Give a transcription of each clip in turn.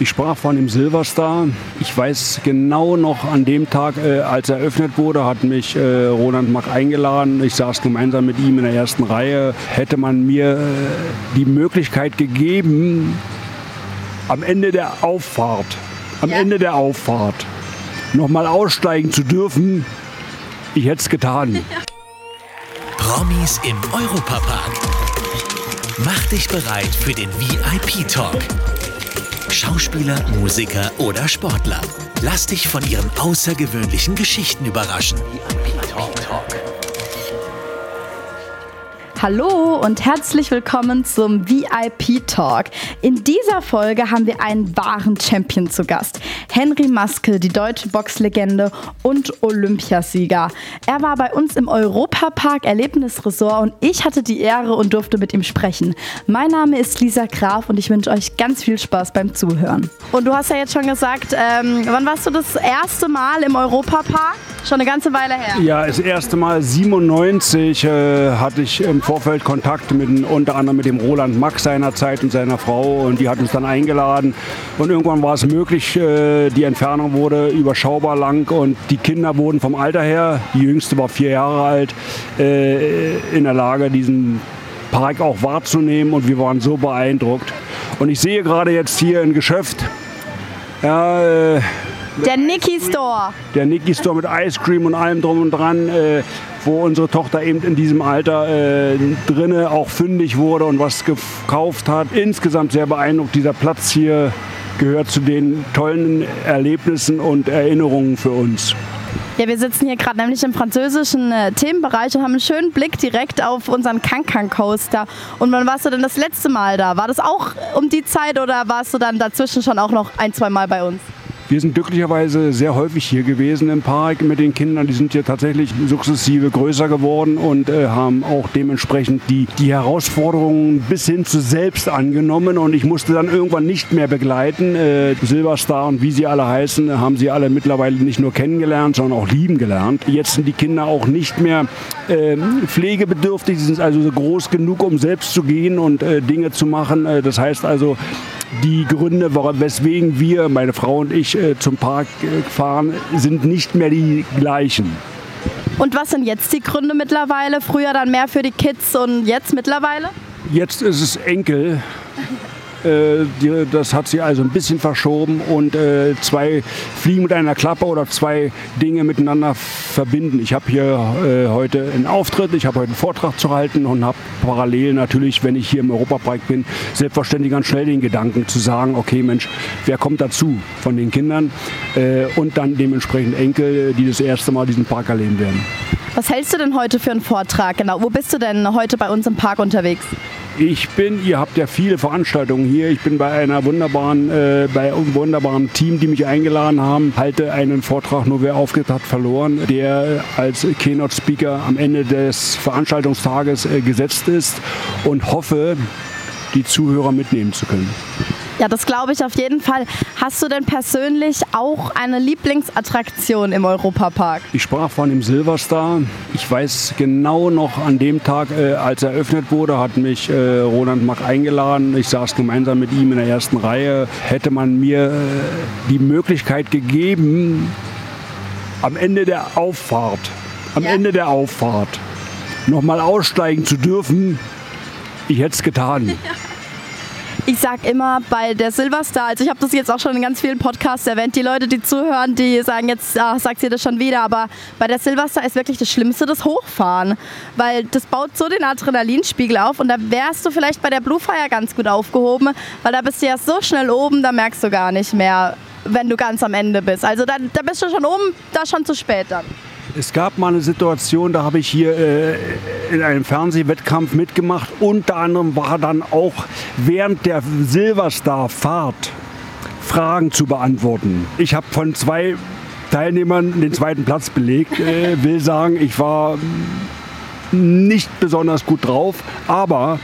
Ich sprach von dem Silverstar. Ich weiß genau noch an dem Tag, äh, als er eröffnet wurde, hat mich äh, Roland Mack eingeladen. Ich saß gemeinsam mit ihm in der ersten Reihe. Hätte man mir äh, die Möglichkeit gegeben, am Ende der Auffahrt, am ja. Ende der Auffahrt, nochmal aussteigen zu dürfen, ich hätte es getan. Promis im Europapark. Mach dich bereit für den VIP-Talk. Schauspieler, Musiker oder Sportler. Lass dich von ihren außergewöhnlichen Geschichten überraschen. VIP-Talk. Talk. Hallo und herzlich willkommen zum VIP Talk. In dieser Folge haben wir einen wahren Champion zu Gast. Henry Maske, die deutsche Boxlegende und Olympiasieger. Er war bei uns im Europapark Erlebnisresort und ich hatte die Ehre und durfte mit ihm sprechen. Mein Name ist Lisa Graf und ich wünsche euch ganz viel Spaß beim Zuhören. Und du hast ja jetzt schon gesagt, ähm, wann warst du das erste Mal im Europapark? Schon eine ganze Weile her. Ja, das erste Mal 97 äh, hatte ich im Vorfeld Kontakt mit unter anderem mit dem Roland Max seinerzeit und seiner Frau und die hat uns dann eingeladen und irgendwann war es möglich, äh, die Entfernung wurde überschaubar lang und die Kinder wurden vom Alter her, die jüngste war vier Jahre alt, äh, in der Lage, diesen Park auch wahrzunehmen und wir waren so beeindruckt. Und ich sehe gerade jetzt hier ein Geschäft, ja, äh, der Nicky Store. Der Nicky Store mit Ice Cream und allem drum und dran, äh, wo unsere Tochter eben in diesem Alter äh, drinne auch fündig wurde und was gekauft hat. Insgesamt sehr beeindruckt. Dieser Platz hier gehört zu den tollen Erlebnissen und Erinnerungen für uns. Ja, wir sitzen hier gerade nämlich im französischen äh, Themenbereich und haben einen schönen Blick direkt auf unseren Kankan Coaster. Und wann warst du denn das letzte Mal da? War das auch um die Zeit oder warst du dann dazwischen schon auch noch ein, zwei Mal bei uns? Wir sind glücklicherweise sehr häufig hier gewesen im Park mit den Kindern. Die sind hier tatsächlich sukzessive größer geworden und äh, haben auch dementsprechend die, die Herausforderungen bis hin zu selbst angenommen. Und ich musste dann irgendwann nicht mehr begleiten. Äh, Silverstar und wie sie alle heißen, haben sie alle mittlerweile nicht nur kennengelernt, sondern auch lieben gelernt. Jetzt sind die Kinder auch nicht mehr äh, pflegebedürftig. Sie sind also so groß genug, um selbst zu gehen und äh, Dinge zu machen. Äh, das heißt also, die Gründe, weswegen wir, meine Frau und ich, äh, zum Park äh, fahren, sind nicht mehr die gleichen. Und was sind jetzt die Gründe mittlerweile? Früher dann mehr für die Kids und jetzt mittlerweile? Jetzt ist es Enkel. Äh, die, das hat sie also ein bisschen verschoben und äh, zwei Fliegen mit einer Klappe oder zwei Dinge miteinander verbinden. Ich habe hier äh, heute einen Auftritt, ich habe heute einen Vortrag zu halten und habe parallel natürlich, wenn ich hier im Europapark bin, selbstverständlich ganz schnell den Gedanken zu sagen, okay Mensch, wer kommt dazu von den Kindern äh, und dann dementsprechend Enkel, die das erste Mal diesen Park erleben werden. Was hältst du denn heute für einen Vortrag? Genau, wo bist du denn heute bei uns im Park unterwegs? Ich bin, ihr habt ja viele Veranstaltungen hier. Ich bin bei einer wunderbaren, äh, bei einem wunderbaren Team, die mich eingeladen haben, halte einen Vortrag Nur wer aufgeht, hat verloren, der als Keynote Speaker am Ende des Veranstaltungstages äh, gesetzt ist und hoffe, die Zuhörer mitnehmen zu können. Ja, das glaube ich auf jeden Fall. Hast du denn persönlich auch eine Lieblingsattraktion im Europapark? Ich sprach von dem Silverstar. Ich weiß genau noch an dem Tag, äh, als er eröffnet wurde, hat mich äh, Roland Mack eingeladen. Ich saß gemeinsam mit ihm in der ersten Reihe. Hätte man mir äh, die Möglichkeit gegeben, am Ende der Auffahrt, am ja. Ende der Auffahrt, nochmal aussteigen zu dürfen, ich hätte es getan. Ja. Ich sag immer bei der Silverstar, also ich habe das jetzt auch schon in ganz vielen Podcasts erwähnt, die Leute, die zuhören, die sagen jetzt, ach, sagt sie das schon wieder, aber bei der Silverstar ist wirklich das Schlimmste das Hochfahren, weil das baut so den Adrenalinspiegel auf und da wärst du vielleicht bei der Bluefire ganz gut aufgehoben, weil da bist du ja so schnell oben, da merkst du gar nicht mehr, wenn du ganz am Ende bist. Also da, da bist du schon oben, da schon zu spät dann. Es gab mal eine Situation, da habe ich hier äh, in einem Fernsehwettkampf mitgemacht. Unter anderem war dann auch während der Silverstar-Fahrt Fragen zu beantworten. Ich habe von zwei Teilnehmern den zweiten Platz belegt. Äh, will sagen, ich war nicht besonders gut drauf, aber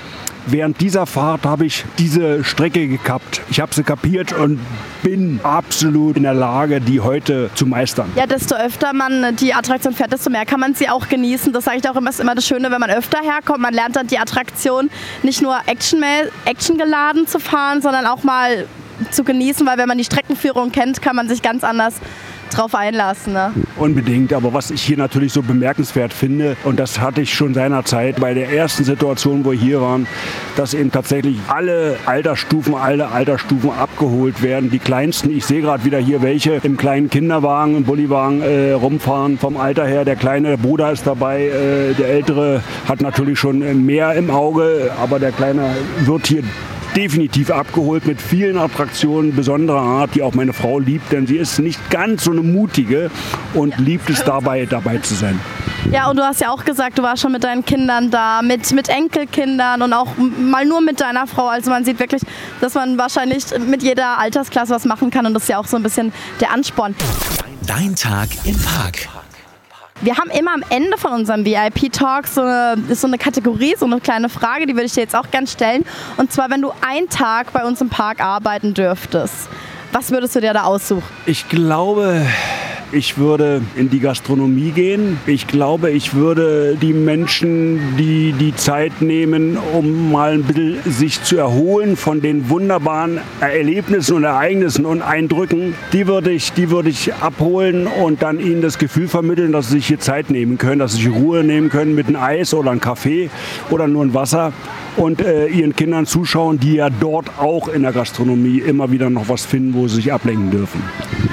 während dieser Fahrt habe ich diese Strecke gekappt. Ich habe sie kapiert und bin absolut in der Lage, die heute zu meistern. Ja, desto öfter man die Attraktion fährt, desto mehr kann man sie auch genießen. Das sage ich auch immer, ist immer das Schöne, wenn man öfter herkommt. Man lernt dann die Attraktion nicht nur Action, Action geladen zu fahren, sondern auch mal zu genießen, weil wenn man die Streckenführung kennt, kann man sich ganz anders drauf einlassen. Ne? Unbedingt, aber was ich hier natürlich so bemerkenswert finde, und das hatte ich schon seinerzeit bei der ersten Situation, wo wir hier waren, dass eben tatsächlich alle Altersstufen, alle Altersstufen abgeholt werden. Die kleinsten, ich sehe gerade wieder hier welche im kleinen Kinderwagen, im Bulliwagen äh, rumfahren. Vom Alter her, der kleine Bruder ist dabei, äh, der ältere hat natürlich schon mehr im Auge, aber der kleine wird hier definitiv abgeholt mit vielen Attraktionen besonderer Art, die auch meine Frau liebt, denn sie ist nicht ganz so eine mutige und liebt es dabei, dabei zu sein. Ja, und du hast ja auch gesagt, du warst schon mit deinen Kindern da, mit, mit Enkelkindern und auch mal nur mit deiner Frau. Also man sieht wirklich, dass man wahrscheinlich mit jeder Altersklasse was machen kann und das ist ja auch so ein bisschen der Ansporn. Dein Tag im Park. Wir haben immer am Ende von unserem VIP-Talk so eine, so eine Kategorie, so eine kleine Frage, die würde ich dir jetzt auch gerne stellen. Und zwar, wenn du einen Tag bei uns im Park arbeiten dürftest, was würdest du dir da aussuchen? Ich glaube, ich würde in die Gastronomie gehen. Ich glaube, ich würde die Menschen, die die Zeit nehmen, um mal ein bisschen sich zu erholen von den wunderbaren Erlebnissen und Ereignissen und Eindrücken, die würde ich, die würde ich abholen und dann ihnen das Gefühl vermitteln, dass sie sich hier Zeit nehmen können, dass sie sich Ruhe nehmen können mit einem Eis oder einem Kaffee oder nur ein Wasser und äh, ihren Kindern zuschauen, die ja dort auch in der Gastronomie immer wieder noch was finden, wo sie sich ablenken dürfen.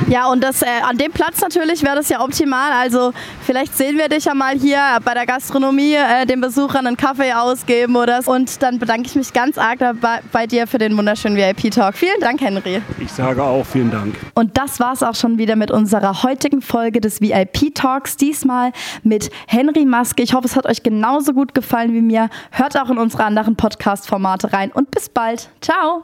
Ja, und das, äh, an dem Platz natürlich wäre das ja optimal. Also vielleicht sehen wir dich ja mal hier bei der Gastronomie äh, den Besuchern einen Kaffee ausgeben oder so. Und dann bedanke ich mich ganz arg bei, bei dir für den wunderschönen VIP-Talk. Vielen Dank, Henry. Ich sage auch vielen Dank. Und das war es auch schon wieder mit unserer heutigen Folge des VIP-Talks. Diesmal mit Henry Maske. Ich hoffe, es hat euch genauso gut gefallen wie mir. Hört auch in unsere anderen Podcast-Formate rein und bis bald. Ciao.